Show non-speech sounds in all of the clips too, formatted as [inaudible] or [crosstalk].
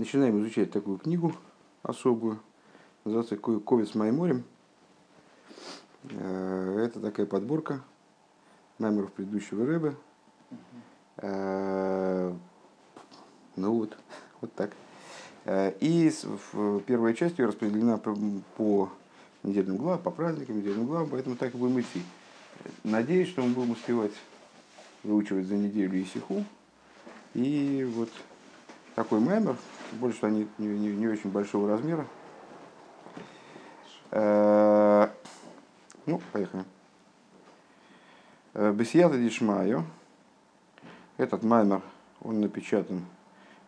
Начинаем изучать такую книгу особую. Называется «Ковец Майморем». Э, это такая подборка маймеров предыдущего рэба. Э, ну вот, [laughs] вот так. Э, и первая часть ее распределена по недельным главам, по праздникам, недельным главам, поэтому так и будем идти. Надеюсь, что мы будем успевать выучивать за неделю и сиху. И вот такой маймер, больше они не, не, не очень большого размера. Э, ну, поехали. Э, Бесията Дишмаю. Этот маймер, он напечатан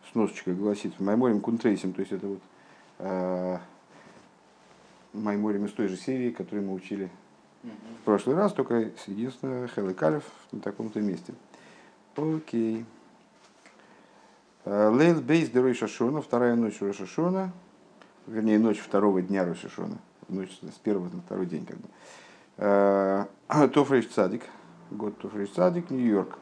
с носочкой, гласит Майморим Кунтрейсим, то есть это вот э, из той же серии, которую мы учили в прошлый раз, только единственное, Хелли Калев на таком-то месте. Окей. Э, Лейл Бейс де Ройшашона, вторая ночь Ройшашона, вернее, ночь второго дня Ройшашона, ночь с первого на второй день как бы. Э, [clears throat] Тофрейш Цадик, год Тофрейш Цадик, Нью-Йорк.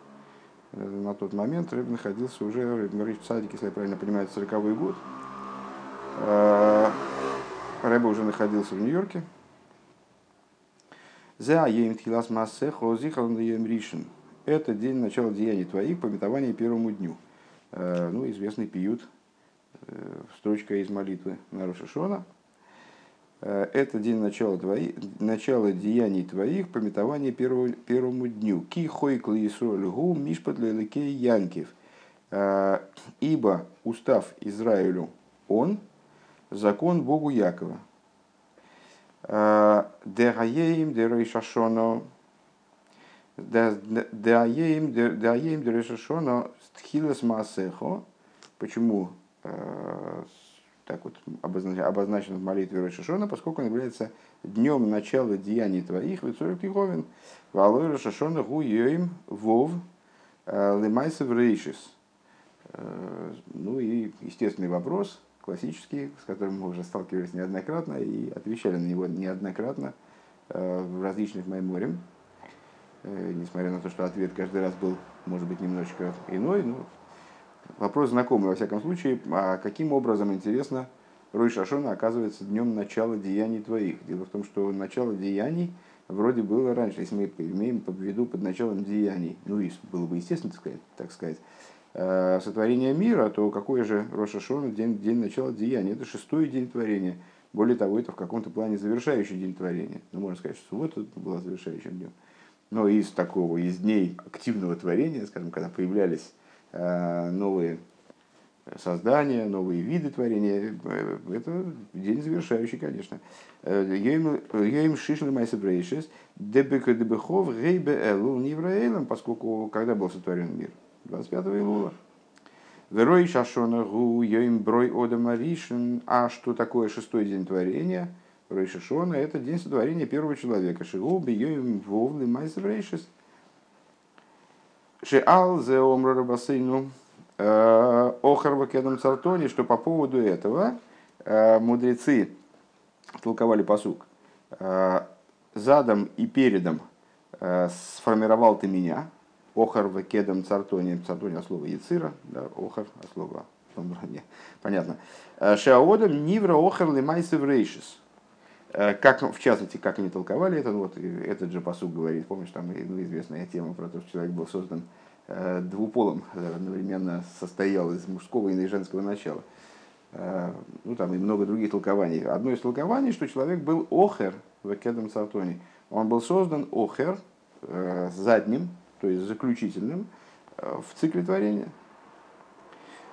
Э, на тот момент Рэб находился уже, Рэб Цадик, если я правильно понимаю, 40 год. Рэб уже находился в Нью-Йорке. За Ейм Тхилас Массехо Зихал Ришин. Это день начала деяний твоих, пометования первому дню. Э, ну, известный пьют, э, строчка из молитвы на Рошашона. Э, это день начала, твоих, начала деяний твоих, пометования первому, первому дню. Ки хой клаисроль гу мишпат леликей янкив. Ибо устав Израилю он, закон Богу Якова. Дегаеем дерейшашоно Даем дерешашоно стхилас маасехо. Почему э, так вот обозначено в молитве Рошашона, поскольку он является днем начала деяний твоих, Вицорик Тиховин, Валой Рошашона гу йоим вов э, лимайсев рейшис. Э, ну и естественный вопрос, классический, с которым мы уже сталкивались неоднократно и отвечали на него неоднократно в различных майморях Э, несмотря на то, что ответ каждый раз был, может быть, немножечко иной. Но вопрос знакомый, во всяком случае. А каким образом, интересно, Рой Шашона оказывается днем начала деяний твоих? Дело в том, что начало деяний вроде было раньше, если мы имеем в виду под началом деяний, ну и было бы естественно, так сказать, так сказать э, сотворение мира, то какой же Роша Шона день, день начала деяния? Это шестой день творения. Более того, это в каком-то плане завершающий день творения. Ну, можно сказать, что суббота была завершающим днем но из такого, из дней активного творения, скажем, когда появлялись э, новые создания, новые виды творения, э, это день завершающий, конечно. Йоим шишлы майсебрейшес, дебека дебехов гейбе элул невраэлем, поскольку когда был сотворен мир? 25 Илула. Верой шашона гу йоим брой одамаришин. А что такое шестой день творения? Рейшишона – это день сотворения первого человека. Шигу бьем вовли майсрейшис. Шиал зе омра рабасейну э, охарва кедам цартони, что по поводу этого э, мудрецы толковали посук. Э, Задом и передом сформировал ты меня, Охар в кедам цартони, цартони от слова яцира, да, охар от слова, понятно. Шаодам нивра охар лимайсев рейшис. Э, как, в частности, как они толковали это, вот этот же посуд говорит, помнишь, там ну, известная тема про то, что человек был создан э, двуполом, э, одновременно состоял из мужского и женского начала. Ну, там и много других толкований. Одно из толкований, что человек был охер в Кедам Сартоне. Он был создан охер задним, то есть заключительным, в цикле творения.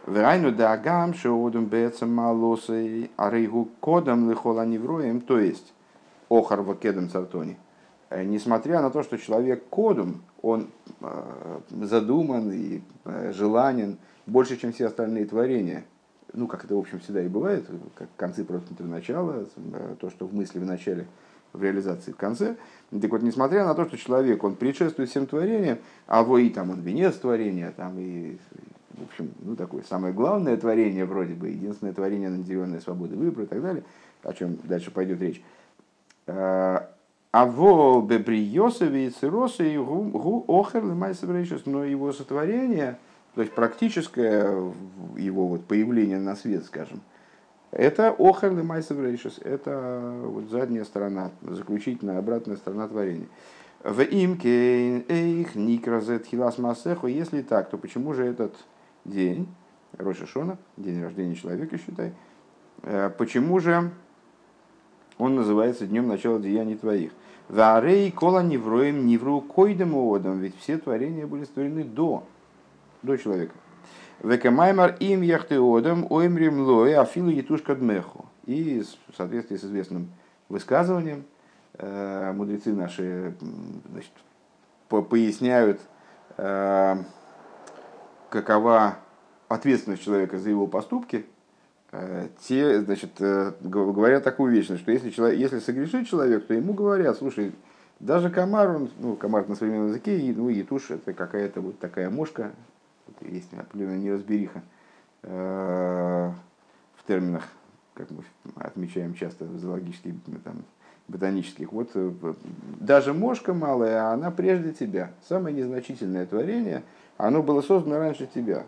Врайну дагам шоудум бецам малосой арейгу кодом лихола невроем, то есть охар вакедом цартони. Э, несмотря на то, что человек кодом, он э, задуман и э, желанен больше, чем все остальные творения. Ну, как это, в общем, всегда и бывает, как концы просто начала, то, что в мысли в начале, в реализации в конце. Так вот, несмотря на то, что человек, он предшествует всем творениям, а вы и там он венец творения, там и в общем, ну, такое самое главное творение вроде бы, единственное творение, наделенное свободой выбора и так далее, о чем дальше пойдет речь. А, во бебриосове и циросы гу охер но его сотворение То есть практическое его вот появление на свет, скажем, это охер майсов рейшес, это вот задняя сторона, заключительная обратная сторона творения. В имке эйх никразет хилас масеху, если так, то почему же этот день, Роша Шона, день рождения человека, считай, э, почему же он называется днем начала деяний твоих? Варей кола невроем невру койдем одам, ведь все творения были створены до, до человека. Векамаймар им яхтеодам оймрим лой афилу етушка дмеху. И в соответствии с известным высказыванием, э, мудрецы наши значит, поясняют, э, какова ответственность человека за его поступки, э, те значит, говорят такую вещь, что если, человек, если согрешит человек, то ему говорят, слушай, даже комар, он, ну, комар на современном языке, ну, етуш это какая-то вот такая мошка, есть определенная неразбериха э, в терминах, как мы отмечаем часто в зоологических, там, ботанических. Вот э, даже мошка малая, она прежде тебя. Самое незначительное творение, оно было создано раньше тебя.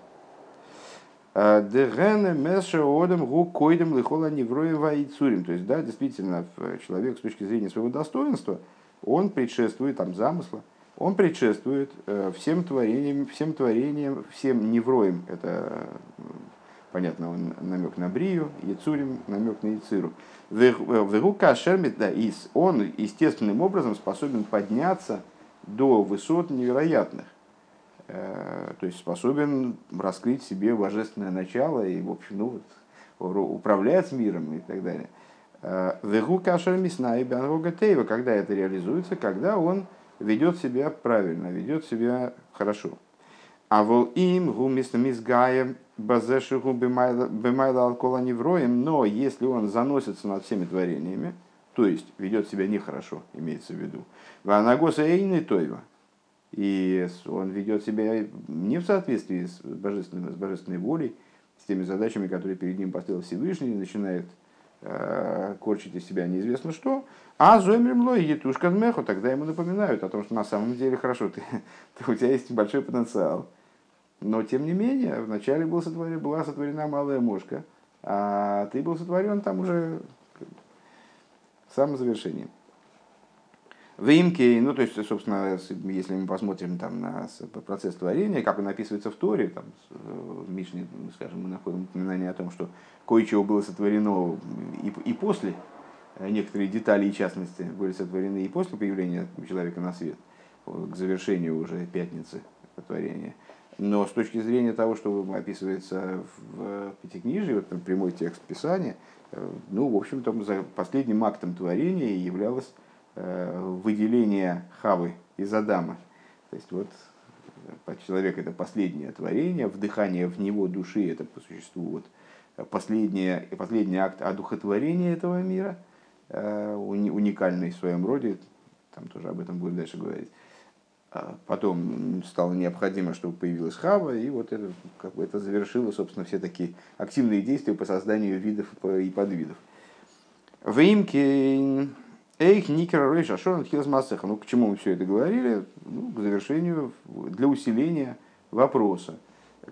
Э, Дегене месше одам гу койдем лихола невроем ваицурим. То есть, да, действительно, человек с точки зрения своего достоинства, он предшествует там замысла, он предшествует э, всем творениям, всем творениям, всем невроем. Это, понятно, он намек на Брию, Яцурим, намек на Яциру. Верука Шермит, да, он естественным образом способен подняться до высот невероятных. Э, то есть способен раскрыть себе божественное начало и, в общем, ну, вот, управлять миром и так далее. Э, Верука Шермисна и когда это реализуется, когда он ведет себя правильно, ведет себя хорошо. А вол им гумис мизгаем базешиху бемайла алкола невроем, но если он заносится над всеми творениями, то есть ведет себя нехорошо, имеется в виду, ванагоса эйны тойва, и он ведет себя не в соответствии с, божественной, с божественной волей, с теми задачами, которые перед ним поставил Всевышний, начинает э, корчить из себя неизвестно что, а зомрим лой етушка меху, тогда ему напоминают о том, что на самом деле хорошо, ты, [laughs] ты, у тебя есть большой потенциал. Но тем не менее, вначале был сотворен, была сотворена малая мошка, а ты был сотворен там уже в самом завершении. В имке, ну то есть, собственно, если мы посмотрим там на процесс творения, как он описывается в Торе, там, в Мишне, скажем, мы находим упоминание о том, что кое-чего было сотворено и, и после Э, некоторые детали и частности были сотворены и после появления человека на свет, к завершению уже пятницы творения. Но с точки зрения того, что описывается в Пятикнижии, вот прямой текст Писания, э, ну, в общем-то, последним актом творения являлось э, выделение Хавы из Адама. То есть вот человек это последнее творение, вдыхание в него души это по существу вот последнее, последний акт одухотворения этого мира – Э, уникальный в своем роде, там тоже об этом будем дальше говорить. А потом стало необходимо, чтобы появилась Хава, и вот это, как бы это завершило, собственно, все такие активные действия по созданию видов и подвидов. Веймки Эйх Никера Рейша Шорн Хилс Масеха. Ну, к чему мы все это говорили? Ну, к завершению, для усиления вопроса.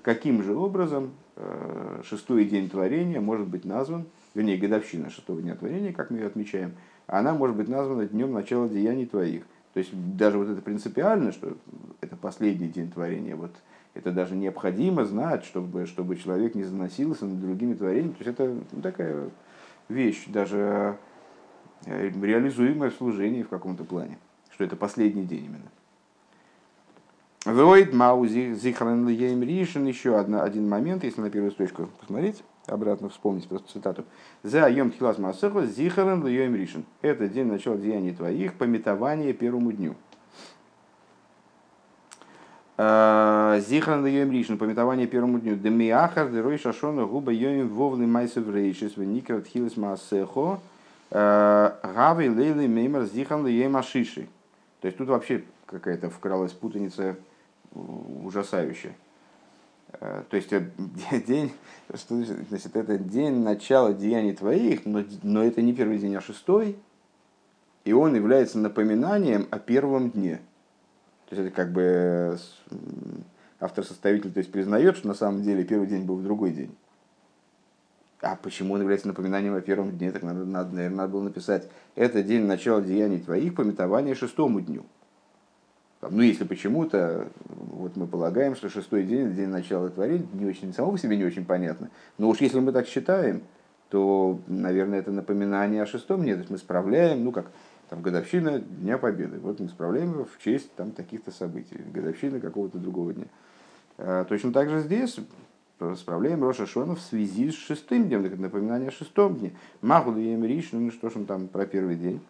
Каким же образом э, шестой день творения может быть назван вернее, годовщина шестого дня творения, как мы ее отмечаем, она может быть названа днем начала деяний твоих. То есть даже вот это принципиально, что это последний день творения, вот это даже необходимо знать, чтобы, чтобы человек не заносился над другими творениями. То есть это ну, такая вещь, даже э, реализуемая в каком-то плане, что это последний день именно. Войд Маузи Зихран Ришин, еще одна, один момент, если на первую строчку посмотреть обратно вспомнить просто цитату. За Йом Тхилас Масеху Зихарен Йом Ришин. Это день начала деяний твоих, пометование первому дню. А, Зихран Йом Ришин, пометование первому дню. Демиахар, Дерой Шашона, Губа Йом Вовли Майсев Рейшис, Веникер Тхилас Масеху, а, Гавы Лейли Меймер Зихан Йом Ашиши. То есть тут вообще какая-то вкралась путаница ужасающая. Э, то есть э, [laughs] день, что значит, это день начала деяний твоих, но, но это не первый день, а шестой, и он является напоминанием о первом дне. То есть это как бы автор-составитель то есть, признает, что на самом деле первый день был в другой день. А почему он является напоминанием о первом дне? Так надо, надо, наверное, надо было написать, это день начала деяний твоих, пометование шестому дню. Ну, если почему-то, вот мы полагаем, что шестой день, день начала творения, не очень, само по себе не очень понятно. Но уж если мы так считаем, то, наверное, это напоминание о шестом дне. То есть мы справляем, ну как, там годовщина Дня Победы. Вот мы справляем его в честь там таких-то событий, годовщины какого-то другого дня. А, точно так же здесь справляем Роша Шона в связи с шестым днем, напоминание о шестом дне. Маху даем риш, ну что ж он там про первый день.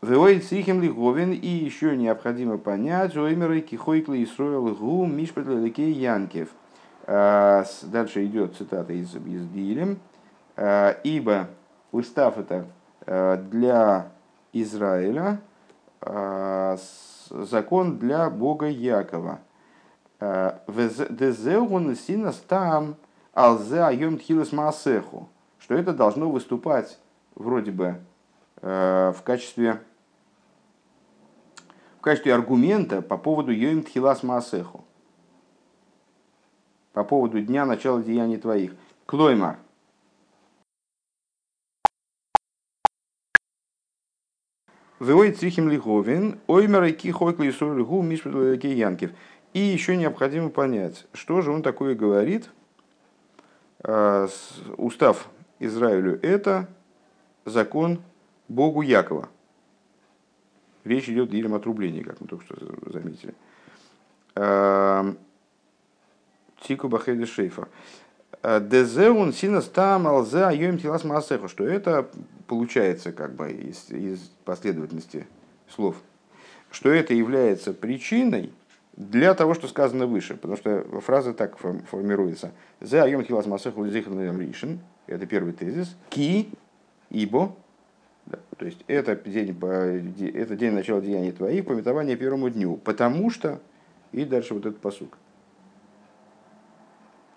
Веоид сихим лиговин, и еще необходимо понять, оймеры кихойкла и строил гу мишпетлелеке янкев. А, дальше идет цитата из, из Дилем. А, Ибо устав это а, для Израиля, закон для Бога Якова. Дезеун синас там алзе айом тхилас маасеху. Что это должно выступать вроде бы в качестве в качестве аргумента по поводу Йоим Тхилас Маасеху. По поводу дня начала деяний твоих. Клоймар. Вой црихим лиховин, оймер и хойкли гу янкив. И еще необходимо понять, что же он такое говорит. А, устав Израилю это закон Богу Якова. Речь идет о отрублении, как мы только что заметили. Эм, Тику Бахеди Шейфа. Э, Дезеун синас там алзе айоим тилас маасеху, что это получается как бы из, из последовательности слов, что это является причиной для того, что сказано выше, потому что фраза так формируется. Зе айом тилас маасеху лизихан ришен, это первый тезис. Ки, ибо, да, то есть это день, это день начала деяний твоих, пометование первому дню. Потому что, и дальше вот этот посук.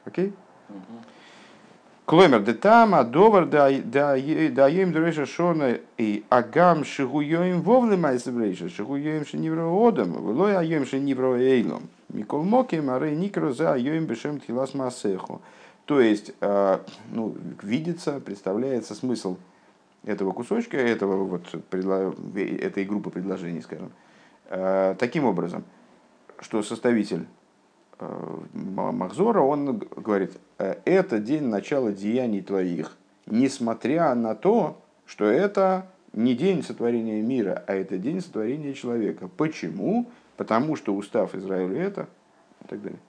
Окей? Кломер де а довар да даем дреша шона и агам шигуем вовле майсеврейша, шигуем шенивроодом, влой аем шенивроэйлом. Микол моки маре никро за аем бешем тхилас масеху. То есть, э, ну, видится, представляется смысл этого кусочка, этого вот, этой группы предложений, скажем, э, таким образом, что составитель Махзора, он говорит, «Э, это день начала деяний твоих, несмотря на то, что это не день сотворения мира, а это день сотворения человека. Почему? Потому что устав Израилю это и так далее.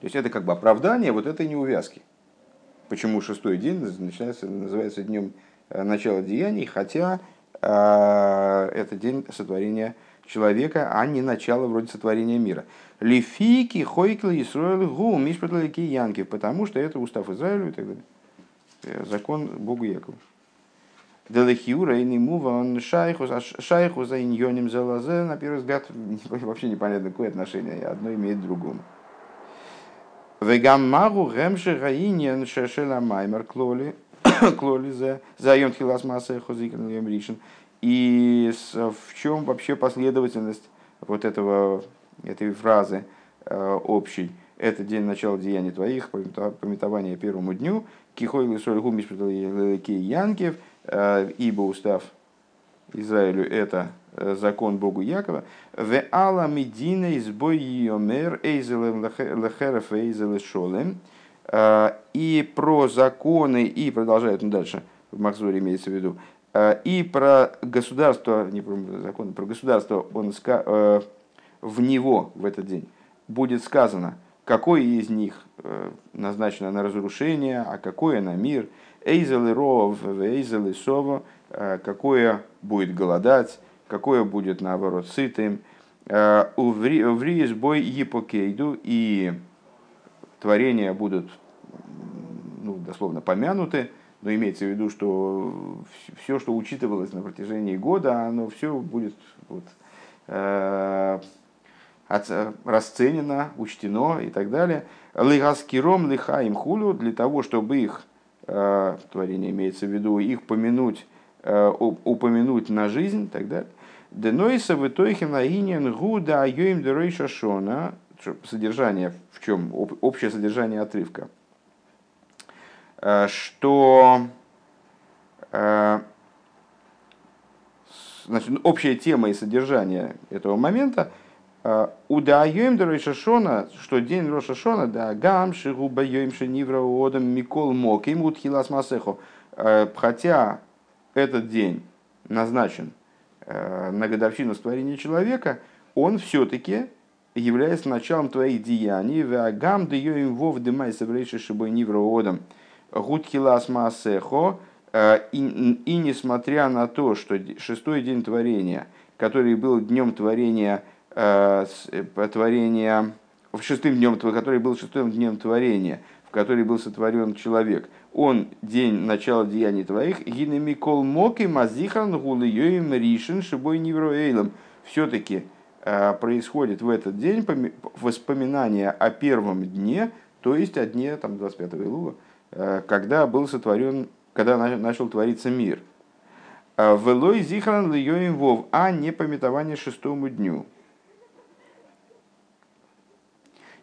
То есть это как бы оправдание вот этой неувязки. Почему шестой день начинается, называется днем э, начала деяний, хотя э, это день сотворения человека, а не начало вроде сотворения мира. Лифики, Хойкл, Исруэл, Гу, Мишпатлики, Янки, потому что это устав Израилю и так далее. Э, закон Богу Якову. Делехиура и Нимува, он шайху, шайху за иньоним за лазе, на первый взгляд, [laughs] вообще непонятно, какое отношение одно имеет к другому. Вегаммагу гемши гаиньян шешела маймер клоли, [coughs] клоли за заем тхилас масса хозикан ришен. И в чем вообще последовательность вот этого, этой фразы э, общей? Это день начала деяний твоих, пометование первому дню, кихой лисоль гумиш янкев, э, ибо устав Израилю это Э, закон Богу Якова, в ала медина избой йомер эйзелем лехереф эйзеле шолем, э, и про законы, и продолжает он дальше, в Махзоре имеется в виду, и про государство, не про законы, про государство, он в него в этот день будет сказано, какое из них назначено на разрушение, а какое на мир, эйзелы ров, эйзелы сово, какое будет голодать, какое будет, наоборот, сытым. Э, Увриес бой епокейду, и творения будут, ну, дословно, помянуты, но имеется в виду, что все, что учитывалось на протяжении года, оно все будет вот, э, расценено, учтено и так далее. Лигаскиром лихаим хулю, для того, чтобы их, э, творение имеется в виду, их помянуть, упомянуть на жизнь и так далее. Денойса в итоге наинен гуда айоим дерой шашона. Содержание в чем? Общее содержание отрывка. Что значит, общая тема и содержание этого момента – Удаем до Рошашона, что день Рошашона, да, гам, шигуба йоим шенивра одам микол мок, им утхилас масехо. Хотя этот день назначен на годовщину створения человека, он все-таки является началом твоих деяний. Вагам да йоим вов дымай саврейши шибой нивра гутхилас масехо. И, и несмотря на то, что шестой день творения, который был днем творения Э, э, творения, в шестым днем, который был шестым днем творения, в который был сотворен человек, он день начала деяний твоих, гинами кол моки мазихан гулиёим ришен шибой невроэйлом. Все-таки э, происходит в этот день воспоминание о первом дне, то есть о дне там, 25 Илува, когда был сотворен, когда начал твориться мир. Велой зихран льёим вов, а не пометование шестому дню.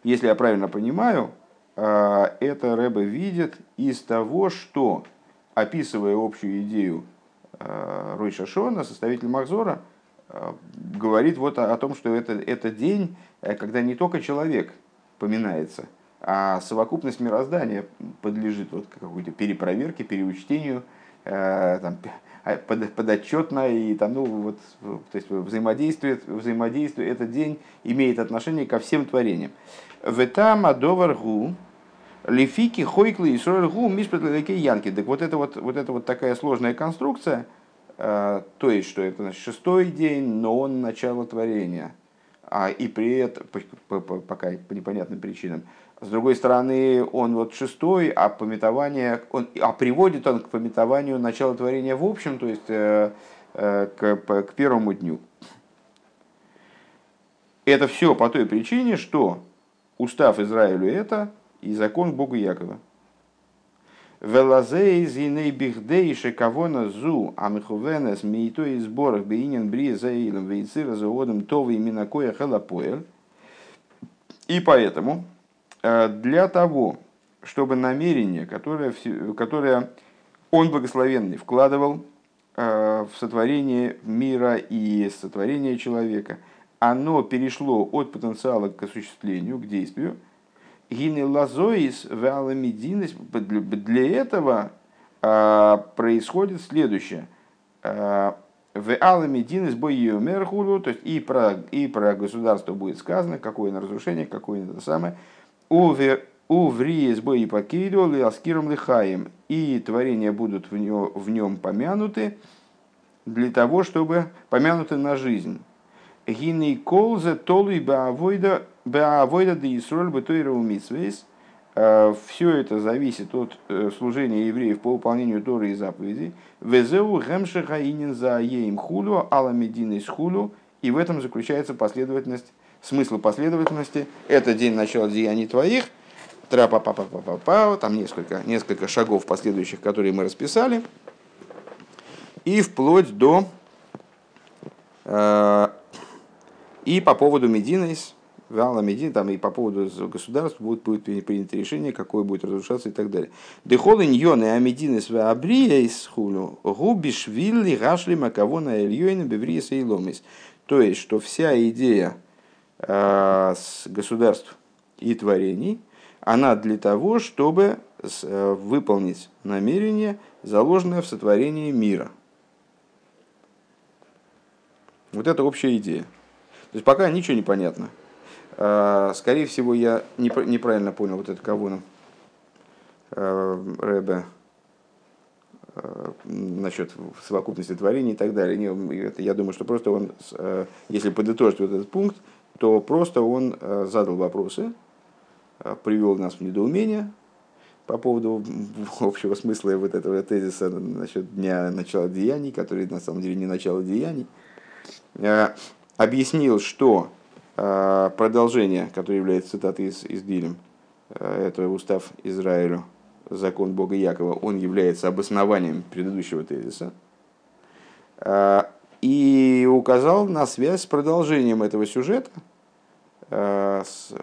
Если я правильно понимаю, э, это Рэбе видит из того, что, описывая общую идею э, Рой Шашона, составитель Махзора, э, говорит вот о, том, что это, это день, когда не только человек поминается, а совокупность мироздания подлежит вот какой-то перепроверке, переучтению, там, под, подотчетно и там, ну, вот, то есть взаимодействие, взаимодействие, этот день имеет отношение ко всем творениям. Ветам адоваргу лифики хойкли и срольгу мишпетлеке янки. Так вот это вот, вот это вот такая сложная конструкция, э, то есть, что это значит, шестой день, но он начало творения. А, и при этом, пока по непонятным причинам, с другой стороны, он вот шестой, а пометование, он, а приводит он к пометованию начала творения в общем, то есть э, э, к, к первому дню. Это все по той причине, что устав Израилю это и закон Богу Якова. Велазей зиней бихдей шекавона зу амихувенес мейто и сборах бейнин бри заилом вейцира заодом това и минакоя халапоэль. И поэтому для того, чтобы намерение, которое, которое он благословенный вкладывал э, в сотворение мира и сотворение человека – оно перешло от потенциала к осуществлению, к действию. Гины лазоис валамединес. Для этого а, происходит следующее. В Аламединес боиомерхулу, то есть и про, и про государство будет сказано, какое на разрушение, какое на это самое. У вриес бои покидол и аскиром лихаем. И творения будут в нем, в нем помянуты для того, чтобы помянуты на жизнь. Гиней колзе толуй баавойда баавойда да Исроль бетойра умитсвейс. Э, Все это зависит от э, служения евреев по выполнению Торы и заповедей. Везеу гемшеха инин за еим хулю, аламедин из хулю. И в этом заключается последовательность, смысл последовательности. Это день начала деяний твоих, трапа па па па па па там несколько, несколько шагов последующих, которые мы расписали. И вплоть до э, и по поводу Мединес, Вала Медин, там и по поводу государства будет, будет принято решение, какое будет разрушаться и так далее. Дехолы ньоны амединес в абрия из хулю, губиш вилли гашли макавона эльйойна бевриес и ломис. То есть, что вся идея с государств и творений, она для того, чтобы э, выполнить намерение, заложенное в сотворении мира. Вот это общая идея. То есть пока ничего не понятно. А, скорее всего, я неправильно понял вот это кого а, Рэбе насчет совокупности творений и так далее. Не, я думаю, что просто он, если подытожить вот этот пункт, то просто он задал вопросы, привел нас в недоумение по поводу общего смысла вот этого тезиса насчет дня начала деяний, который на самом деле не начало деяний объяснил, что э, продолжение, которое является цитатой из, из Дилем, э, это устав Израилю, закон Бога Якова, он является обоснованием предыдущего тезиса. Э, и указал на связь с продолжением этого сюжета. С,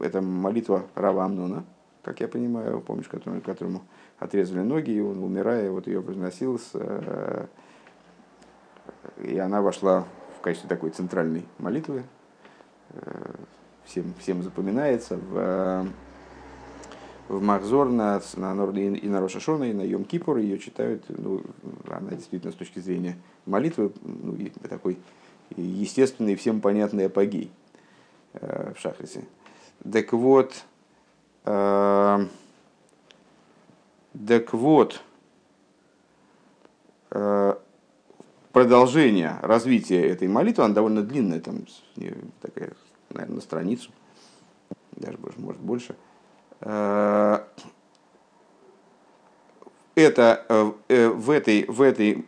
это молитва Рава Амнона, как я понимаю, помнишь, которому, которому отрезали ноги, и он, умирая, вот ее произносил, с, и она вошла в качестве такой центральной молитвы, всем, всем запоминается, в, в Махзор на, на, и на Рошашона, и на Йом Кипур ее читают, ну, она действительно с точки зрения молитвы ну, такой естественный, всем понятный апогей э, в Шахрисе. Так вот, э, так вот, э, продолжение развития этой молитвы, она довольно длинная, там такая, наверное, на страницу, даже может больше. Э, это э, э, в этой, в этой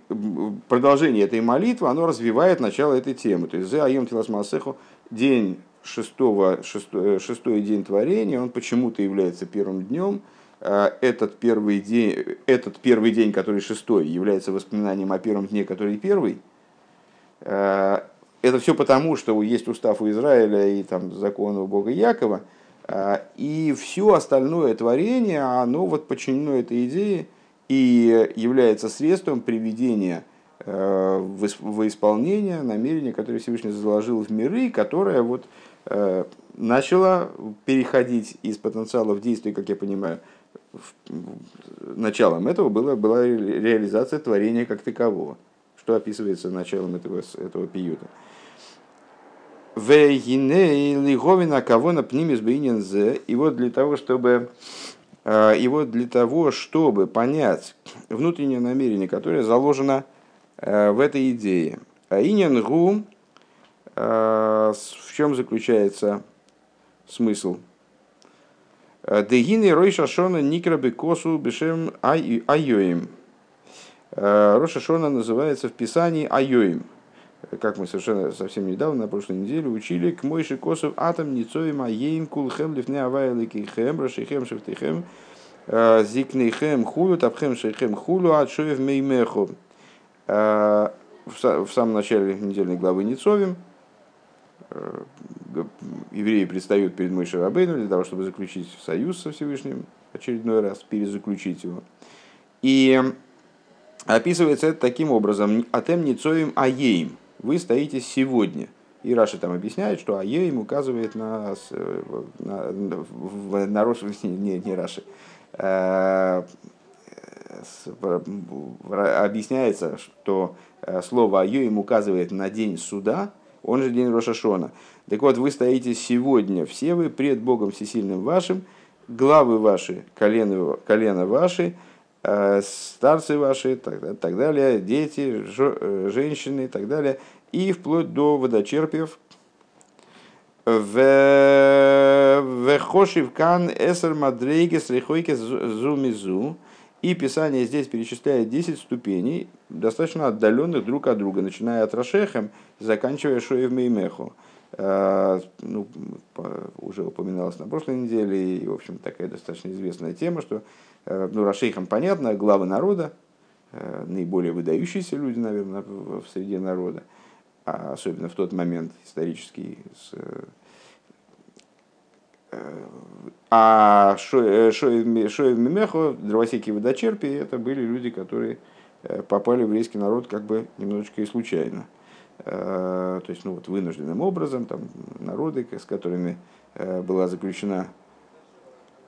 продолжении этой молитвы, оно развивает начало этой темы. То есть, за Айом Тиласмасеху, день шестого, шестой, шестой день творения, он почему-то является первым днем. Этот первый, день, этот первый день, который шестой, является воспоминанием о первом дне, который первый. Это все потому, что есть устав у Израиля и там закон у Бога Якова, и все остальное творение, оно вот подчинено этой идее, и является средством приведения э, в исполнение намерения, которое Всевышний заложил в миры, которое вот э, начало переходить из потенциала в действие, как я понимаю, началом этого было, была реализация творения как такового, что описывается началом этого, этого пиюта. Вегиней кого на пнимис И вот для того, чтобы а, и вот для того, чтобы понять внутреннее намерение, которое заложено э, в этой идее. А инин гу, э, в чем заключается смысл? Дегины рой шашона никрабы косу бешем айоим. Роша Шона называется в Писании айоим – как мы совершенно совсем недавно, на прошлой неделе, учили, к мойши косов атом ницоим аеем кулхем лифне авайли кихем рашихем шифтихем э, зикнейхем хулю тапхем шейхем хулю отшоев меймеху. Э, в самом начале недельной главы Ницовим э, евреи предстают перед Мойшей Рабейну для того, чтобы заключить союз со Всевышним, очередной раз перезаключить его. И описывается это таким образом. Атем ницоим аеим вы стоите сегодня. И Раши там объясняет, что Ае им указывает на, на, на, на Рош, [laughs] не, не Раши, а, объясняется, что э, слово Ае им указывает на день суда, он же день Рошашона. Так вот, вы стоите сегодня, все вы пред Богом Всесильным вашим, главы ваши, колено, колено ваши, Э, старцы ваши, так, так далее, дети, э, женщины и так далее, и вплоть до водочерпиев. Вехошив кан эсер мадрейгес рихойкес зумизу. И Писание здесь перечисляет 10 ступеней, достаточно отдаленных друг от друга, начиная от Рашехем, заканчивая Шоев Меймеху. Э, ну, уже упоминалось на прошлой неделе, и, в общем, такая достаточно известная тема, что Э, ну, Рашейхам понятно, главы народа, э, наиболее выдающиеся люди, наверное, в среде народа, а особенно в тот момент исторический. С, э, а Шоев Мимехо, дровосеки водочерпи, это были люди, которые попали в еврейский народ как бы немножечко и случайно. То есть, ну вот вынужденным образом, там народы, с которыми была заключена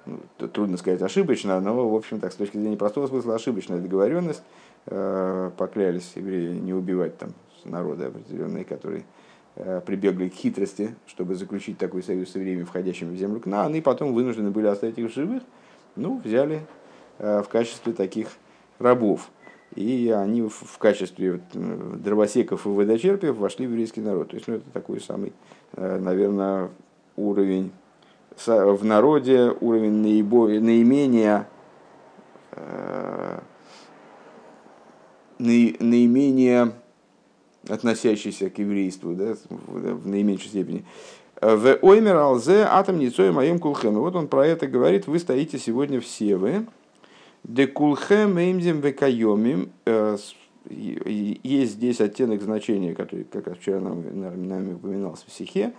ну, трудно сказать ошибочно, но, в общем, так, с точки зрения простого смысла, ошибочная договоренность. Э, поклялись евреи не убивать там народы определенные, которые э, прибегли к хитрости, чтобы заключить такой союз с евреями, входящими в землю к нам, и потом вынуждены были оставить их живых, ну, взяли э, в качестве таких рабов. И они в качестве дровосеков и водочерпиев вошли в еврейский народ. То есть, ну, это такой самый, наверное, уровень в народе уровень наиболее, наименее э, наименее относящийся к еврейству, да, в наименьшей степени. В оймер алзе атом ницой моем кулхем. И вот он про это говорит, вы стоите сегодня все вы. Де кулхем имдим векайомим. Э, есть здесь оттенок значения, который как вчера нам, нами упоминался в стихе.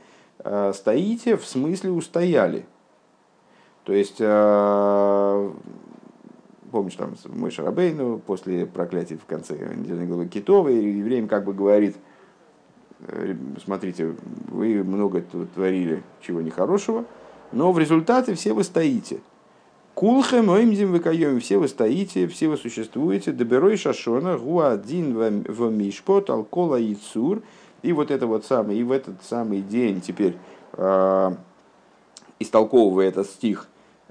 Стоите в смысле устояли. То есть, помнишь, там мой Шарабейну после проклятия в конце недельной главы Китовой, евреям как бы говорит, смотрите, вы много творили чего нехорошего, но в результате все вы стоите – Кулхем оймдим выкаем, все вы стоите, все вы существуете, доберой шашона, гуадин в мишпот, алкола и цур. И вот это вот самый, и в этот самый день теперь э, истолковывая этот стих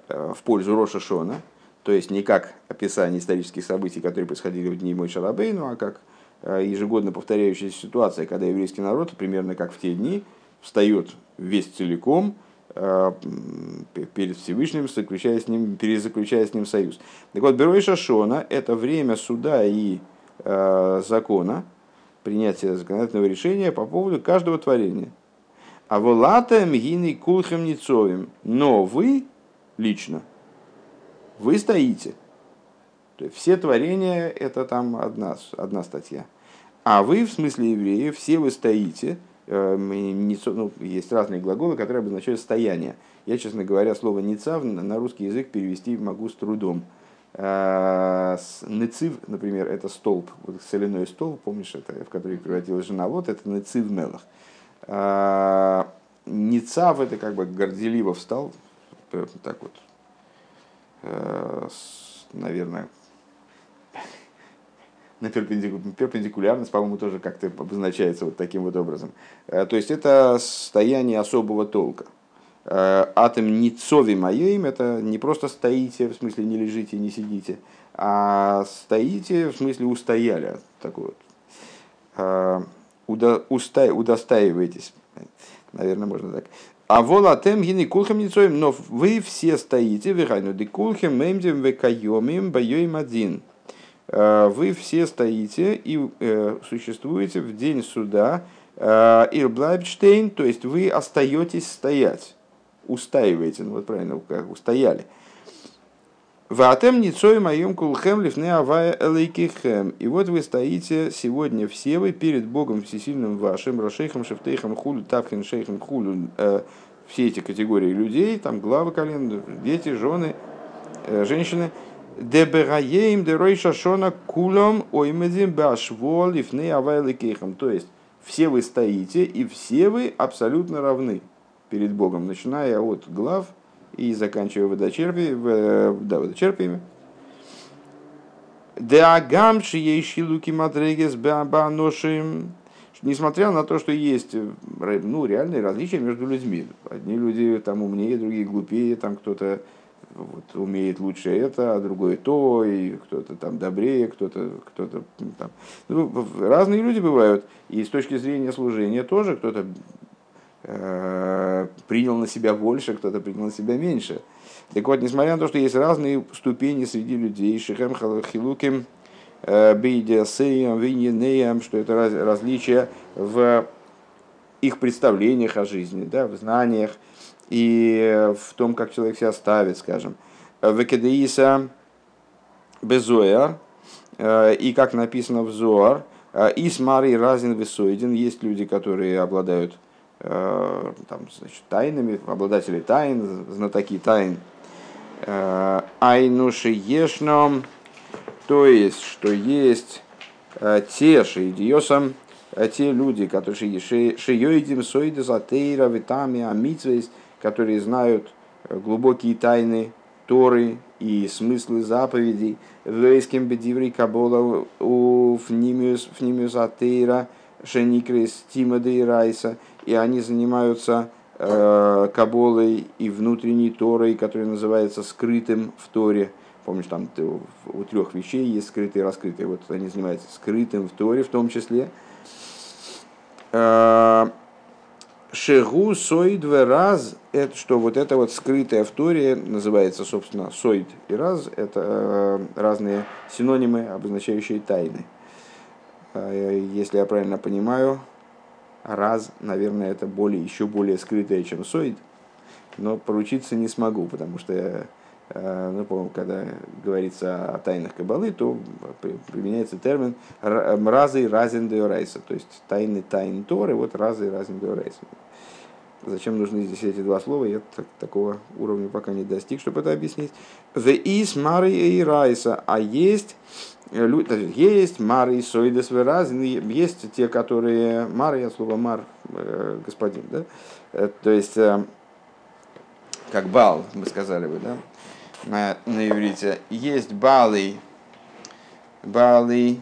э, в пользу Роша Шона, то есть не как описание исторических событий, которые происходили в дни Мой Шарабейну, а как э, ежегодно повторяющаяся ситуация, когда еврейский народ, примерно как в те дни, встает весь целиком, перед Всевышним, заключая с ним, перезаключая с ним союз. Так вот, Берой Шашона – это время суда и э, закона, принятия законодательного решения по поводу каждого творения. А волата мгины кулхем ницовим. Но вы лично, вы стоите. То есть все творения – это там одна, одна статья. А вы, в смысле евреев, все вы стоите – ну, есть разные глаголы, которые обозначают стояние. Я, честно говоря, слово «ницав» на русский язык перевести могу с трудом. Э, нецив, например, это столб, вот соляной столб, помнишь, это, в который превратилась жена Лот, это нецив мелах. Э, ницав это как бы горделиво встал, так вот, э, наверное, на перпендикулярность, по-моему, тоже как-то обозначается вот таким вот образом. Э, то есть это состояние особого толка. Э, атом ницови моим это не просто стоите, в смысле не лежите, не сидите, а стоите, в смысле устояли. Такой вот. Э, уда, уста, удостаиваетесь. Наверное, можно так. А волатем гини кулхем ницоим, но вы все стоите, вихайну декулхем мемдем векайомим боем один вы все стоите и э, существуете в день суда э, Ирблайбштейн, то есть вы остаетесь стоять, устаиваете, ну вот правильно, как устояли. Ватем ницой моем кулхем лифне авая элейкихем. И вот вы стоите сегодня все вы перед Богом Всесильным вашим, Рашейхом, Шефтейхом, Хулю, Тапхин, Шейхом, Хулю, все эти категории людей, там главы колен, дети, жены, женщины – Дебегаеем дерой шашона кулом оймедим башвол ифны авайликейхам. То есть все вы стоите и все вы абсолютно равны перед Богом, начиная от глав и заканчивая водочерпиями. Да, водочерпиями. Деагамши ейши луки мадрегес бааношим. Несмотря на то, что есть ну, реальные различия между людьми. Одни люди там умнее, другие глупее, там кто-то вот, умеет лучше это, а другой то, и кто-то там добрее, кто-то кто там. Ну, разные люди бывают, и с точки зрения служения тоже кто-то э, принял на себя больше, кто-то принял на себя меньше. Так вот, несмотря на то, что есть разные ступени среди людей, Шихем Хилуким, э, Бейдиасеем, Виньенеем, что это раз, различия в их представлениях о жизни, да, в знаниях, и в том, как человек себя ставит, скажем. Векедеиса безояр, э, и как написано в Зоар, э, и с Марой разин высойден, есть люди, которые обладают э, там, значит, тайнами, обладатели тайн, знатоки тайн. Айнуши ешном, то есть, что есть те шейдиосам, те люди, которые шиёидим сойдес атеира витами амитвейс, которые знают э, глубокие тайны Торы и смыслы заповедей. Вейским бедиври кабола у фнимиус атеира шеникрис тимада и райса. И они занимаются э, каболой и внутренней Торой, которая называется скрытым в Торе. Помнишь, там у трех вещей есть скрытые и раскрытые. Вот они занимаются скрытым в Торе в том числе. Шегу сойд в раз, это что вот это вот скрытая в Торе называется, собственно, сойд и раз, это э, разные синонимы, обозначающие тайны. Э, если я правильно понимаю, раз, наверное, это более, еще более скрытое, чем сойд, но поручиться не смогу, потому что ну, по когда говорится о тайнах Кабалы, то применяется термин «разы разин деорайса», то есть тайны тайн Торы, вот «разы разин деорайса». Зачем нужны здесь эти два слова, я так, такого уровня пока не достиг, чтобы это объяснить. The is Mari и Райса, а есть есть Мары и разин, есть те, которые Мары, я слово Мар, э, господин, да? Э, то есть, как Бал, мы сказали бы, да? На, иврите. Есть Балы, Балы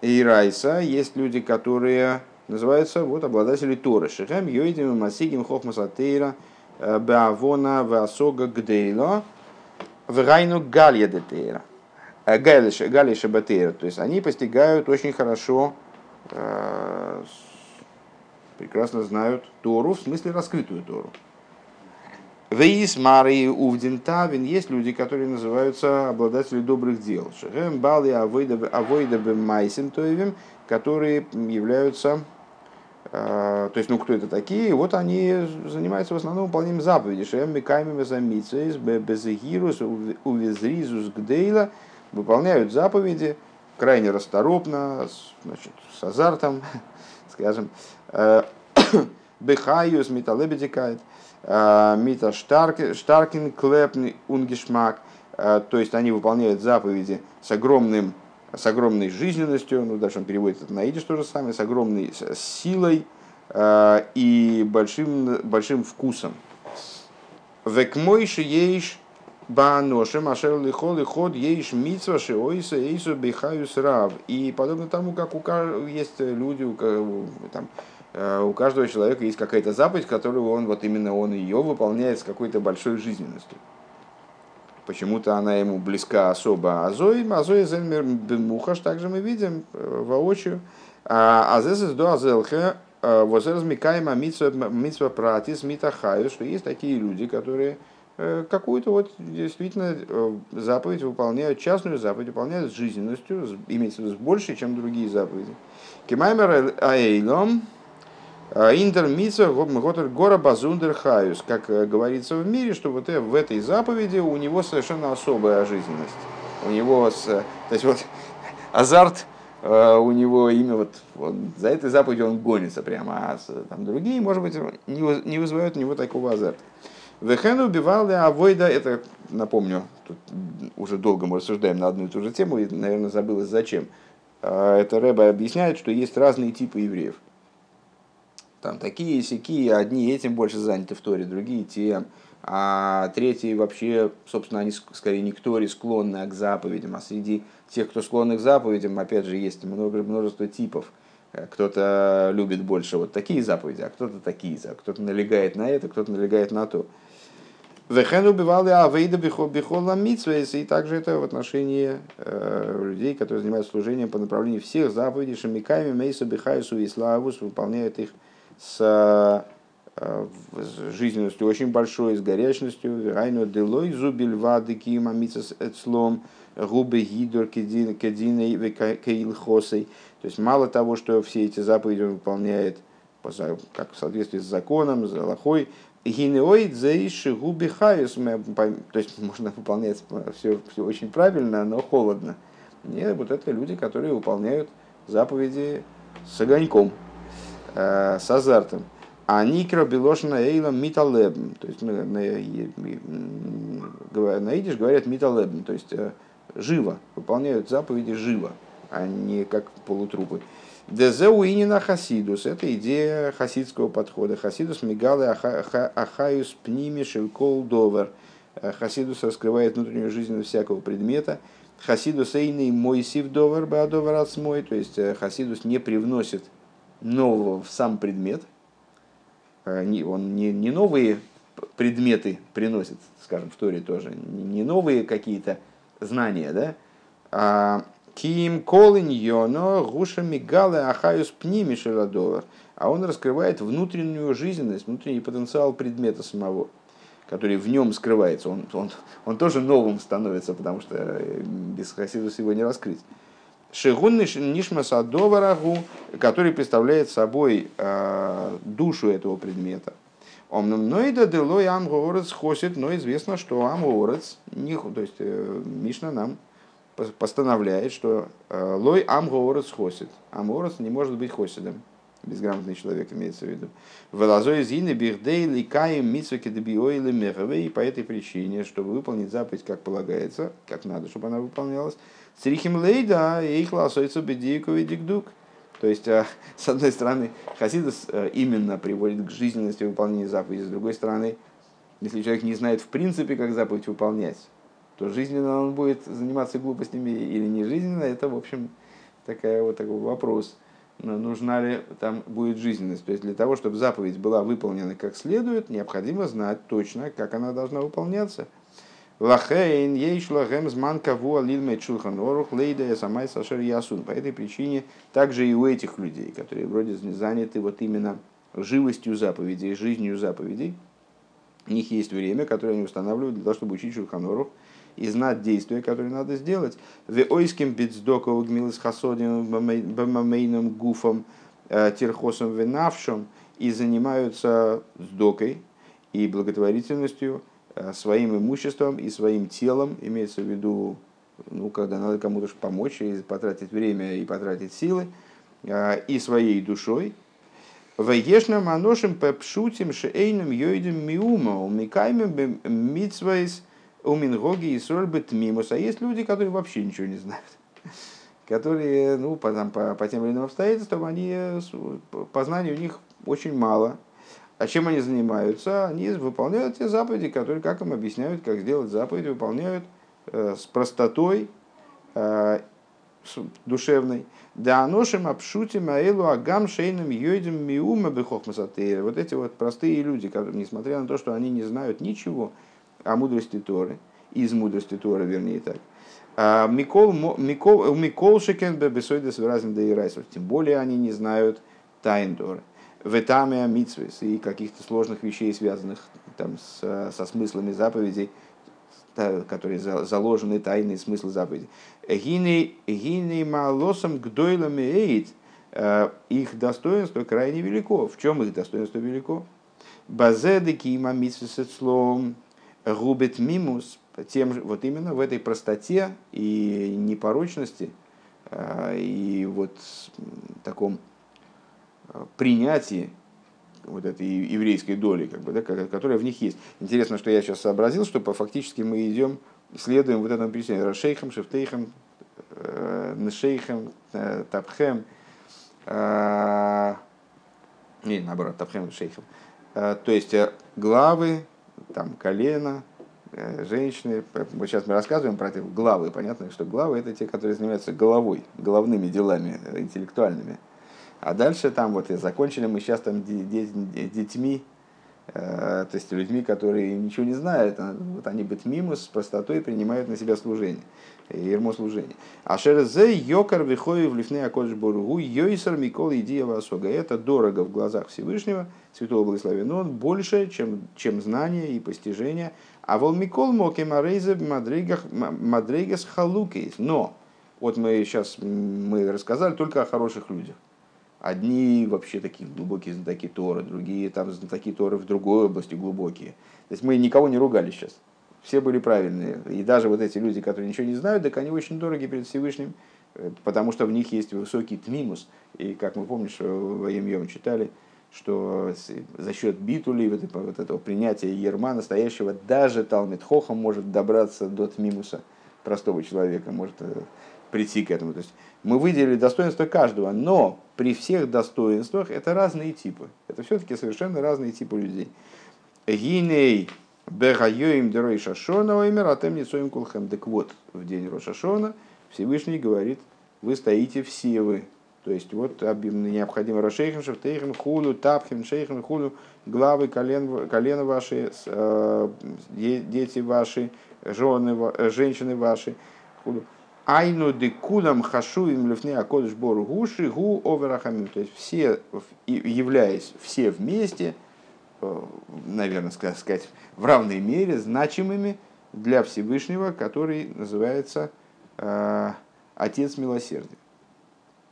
и Райса, есть люди, которые называются вот обладатели Торы. Шехем, Йойдим, Масигим, Хохмасатейра, э, Беавона, Васога, Гдейло, Врайну Галья Детейра. Э, Гали Шабатейра. То есть они постигают очень хорошо, э, прекрасно знают Тору, в смысле раскрытую Тору. Вейс Марии Увдин есть люди, которые называются обладатели добрых дел. Шехем Бали Авойда Майсим Тоевим, которые являются э, то есть, ну, кто это такие? Вот они занимаются в основном выполнением заповедей. Шем Микаймим Замицейс, Безегирус, Увезризус Гдейла, выполняют заповеди крайне расторопно, значит, с азартом, [laughs] скажем. Э, [coughs] Бехайус, Металебедикает – Мита Штаркин, Клепн, Унгешмак. Э, то есть они выполняют заповеди с огромным с огромной жизненностью, ну дальше он переводит это на идиш то же самое, с огромной силой э, и большим, большим вкусом. Векмойши ейш бааношем ашер лихол ход ейш митсва шиойса эйсу бихаюс рав. И подобно тому, как у есть люди, у, там, Э, у каждого человека есть какая-то заповедь, которую он, вот именно он ее выполняет с какой-то большой жизненностью. Почему-то она ему близка особо Азой, Азой Зельмер Бенмухаш, также мы видим э, воочию. А Азес до Азелхе э, Возер Микайма Митсва Пратис Митахаю, что есть такие люди, которые какую-то вот действительно заповедь выполняют, частную заповедь выполняют с жизненностью, имеется в виду с большей, чем другие заповеди. Кемаймер Аэйлом, а, Интермитсва Готер Гора Базундер Хаюс, как э, говорится в мире, что вот э, в этой заповеди у него совершенно особая жизненность. У него, то есть вот [laughs] азарт э, у него имя вот, вот за этой заповедью он гонится прямо, а там другие, может быть, не, вызывают у него такого азарта. Вехен убивал авойда, это, напомню, тут уже долго мы рассуждаем на одну и ту же тему, и, наверное, забылось зачем. Это Рэба объясняет, что есть разные типы евреев там такие сякие, одни этим больше заняты в Торе, другие тем, а третьи вообще, собственно, они скорее не к Торе склонны, а к заповедям, а среди тех, кто склонны к заповедям, опять же, есть много, множество типов. Кто-то любит больше вот такие заповеди, а кто-то такие, кто-то налегает на это, кто-то налегает на то. Вехен убивали авейда бихола митсвейс, и также это в отношении э, людей, которые занимаются служением по направлению всех заповедей, шамиками, мейсу, бихайсу и славус, выполняют их с э, жизненностью очень большой, с горячностью. Райно делой зубиль вады кима мицас эцлом губы гидор кединой кейлхосой. То есть мало того, что все эти заповеди он выполняет как в соответствии с законом, с Аллахой, Гинеоид заиши губи хаюс, то есть можно выполнять все, все очень правильно, но холодно. Нет, вот это люди, которые выполняют заповеди с огоньком, Э, с азартом. А никро белошина эйлом миталебм. То есть на, на, на идиш говорят миталебм, то есть э, живо, выполняют заповеди живо, а не как полутрупы. Дезеуинина хасидус. Это идея хасидского подхода. Хасидус мигалы ахаюс пними шелкол довер. Э, хасидус раскрывает внутреннюю жизнь всякого предмета. Хасидус эйный мой сив довер баадовер мой. То есть хасидус не привносит нового в сам предмет. Э, он не, не новые предметы приносит, скажем, в Торе тоже, не новые какие-то знания, да, а Ким колин йоно гуша мигалы ахаюс пними шеладовар. А он раскрывает внутреннюю жизненность, внутренний потенциал предмета самого, который в нем скрывается. Он, он, он тоже новым становится, потому что э, без хасидуса его не раскрыть. Шигун Нишмаса Доварагу, который представляет собой э, душу этого предмета. Омном нойда делой амгорец хосит, но известно, что амгорец, то есть э, Мишна нам постановляет, что э, лой амгорец хосит. Амгорец не может быть хосидом. Безграмотный человек имеется в виду. Велазой зины бихдей ликаем митсвеки дебиойлы мехове. И по этой причине, чтобы выполнить заповедь как полагается, как надо, чтобы она выполнялась, црихим лейда их ласойцу бедейку и дикдук. То есть, э, [laughs] с одной стороны, Хасидус э, именно приводит к жизненности выполнения заповеди, с другой стороны, если человек не знает в принципе, как заповедь выполнять, то жизненно он будет заниматься глупостями или не жизненно, это, в общем, такая, вот такой вопрос. Нужна ли там будет жизненность? То есть для того, чтобы заповедь была выполнена как следует, необходимо знать точно, как она должна выполняться – Лахейн ейш лахем зман каву алильмет шулхан орух лейда самай сашер ясун. По этой причине также и у этих людей, которые вроде заняты вот именно живостью заповедей, жизнью заповедей, у них есть время, которое они устанавливают для того, чтобы учить шулхан и знать действия, которые надо сделать. В ойским битсдока угмилыс хасодим бамамейным гуфом э, терхосом венавшим и занимаются сдокой и благотворительностью – своим имуществом и своим телом, имеется в виду, ну, когда надо кому-то помочь, и потратить время и потратить силы, э, и своей душой. Ваешнам аношим пепшутим шейным йойдем миума, умикаймем митсвайс умингоги и сольбет мимус. А есть люди, которые вообще ничего не знают [laughs] которые, ну, по, там, по, по тем или иным обстоятельствам, они, э, познаний у них очень мало, а чем они занимаются? Они выполняют те заповеди, которые, как им объясняют, как сделать заповеди, выполняют э, с простотой э, с, душевной. Да аношим обшутим аэлу агам шейным йойдем миума бехохмасатейра. Вот эти вот простые люди, которые, несмотря на то, что они не знают ничего о мудрости Торы, из мудрости Торы, вернее так, а, Микол, Микол, Микол Шекен Бесойдес Вразин Тем более они не знают тайн Торы ветамия митсвис и каких-то сложных вещей, связанных там, с, со смыслами заповедей, которые заложены тайные смыслы заповедей. Гиней малосом гдойлами эйд, э, их достоинство крайне велико. В чем их достоинство велико? Базеды кима митсвисецлом губит мимус, тем, вот именно в этой простоте и непорочности, э, и вот таком принятии вот этой еврейской доли, как бы, да, которая в них есть. Интересно, что я сейчас сообразил, что фактически мы идем, следуем вот этому перечислению Рашейхам, Шефтейхам, э, Нешейхам, э, Тапхем, э, не, наоборот, Тапхем, Шейхам. То есть главы, там, колено, женщины. Сейчас мы рассказываем про эти главы. Понятно, что главы это те, которые занимаются головой, головными делами, интеллектуальными. А дальше там вот и закончили мы сейчас там детьми, э, то есть людьми, которые ничего не знают, а вот они быть мимо с простотой принимают на себя служение, ермо служение. А шерзе йокар вихой в лифне акодж боругу йойсар микол идея осога. Это дорого в глазах Всевышнего, Святого Благословения, он больше, чем, чем знание и постижение. А вол микол моке марейзе мадрейгас халукейс. Но, вот мы сейчас мы рассказали только о хороших людях. Одни вообще такие глубокие знатоки Торы, другие там знатоки Торы в другой области глубокие. То есть мы никого не ругали сейчас. Все были правильные. И даже вот эти люди, которые ничего не знают, так они очень дороги перед Всевышним, э, потому что в них есть высокий тмимус. И как мы помним, что в Йом читали, что за счет битулей, вот, вот этого принятия ерма настоящего, даже Талмит Хохам может добраться до тмимуса простого человека, может э, прийти к этому. То есть мы выделили достоинства каждого, но при всех достоинствах это разные типы. Это все-таки совершенно разные типы людей. Гиней бегайоим дерой шашона оймер атем ницоим кулхем. Так вот, в день Рошашона Всевышний говорит, вы стоите все вы. То есть вот необходимо Рошейхем, Шефтейхем, Хулу, Тапхем, Шейхем, Хулу, главы, колен, колено ваши, э, дети ваши, жены, женщины ваши, хулу. Айну декудам хашу им лифне акодыш бор гуши гу оверахамим. То есть все, являясь все вместе, э, наверное, сказать, в равной мере значимыми для Всевышнего, который называется э, Отец Милосердия.